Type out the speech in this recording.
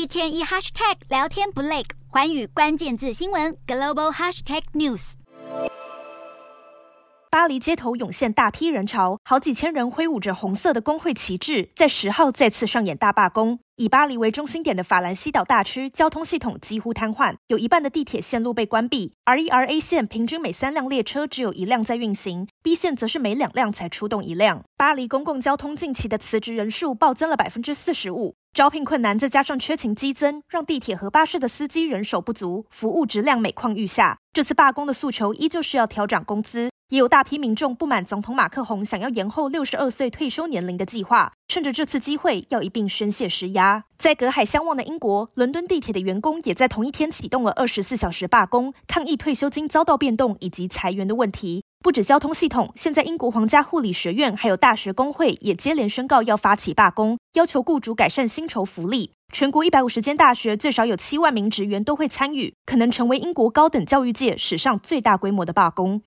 一天一 hashtag 聊天不累，寰宇关键字新闻 global hashtag news。巴黎街头涌现大批人潮，好几千人挥舞着红色的工会旗帜，在十号再次上演大罢工。以巴黎为中心点的法兰西岛大区交通系统几乎瘫痪，有一半的地铁线路被关闭。RER A 线平均每三辆列车只有一辆在运行，B 线则是每两辆才出动一辆。巴黎公共交通近期的辞职人数暴增了百分之四十五，招聘困难再加上缺勤激增，让地铁和巴士的司机人手不足，服务质量每况愈下。这次罢工的诉求依旧是要调涨工资。也有大批民众不满总统马克宏想要延后六十二岁退休年龄的计划，趁着这次机会要一并宣泄施压。在隔海相望的英国，伦敦地铁的员工也在同一天启动了二十四小时罢工，抗议退休金遭到变动以及裁员的问题。不止交通系统，现在英国皇家护理学院还有大学工会也接连宣告要发起罢工，要求雇主改善薪酬福利。全国一百五十间大学最少有七万名职员都会参与，可能成为英国高等教育界史上最大规模的罢工。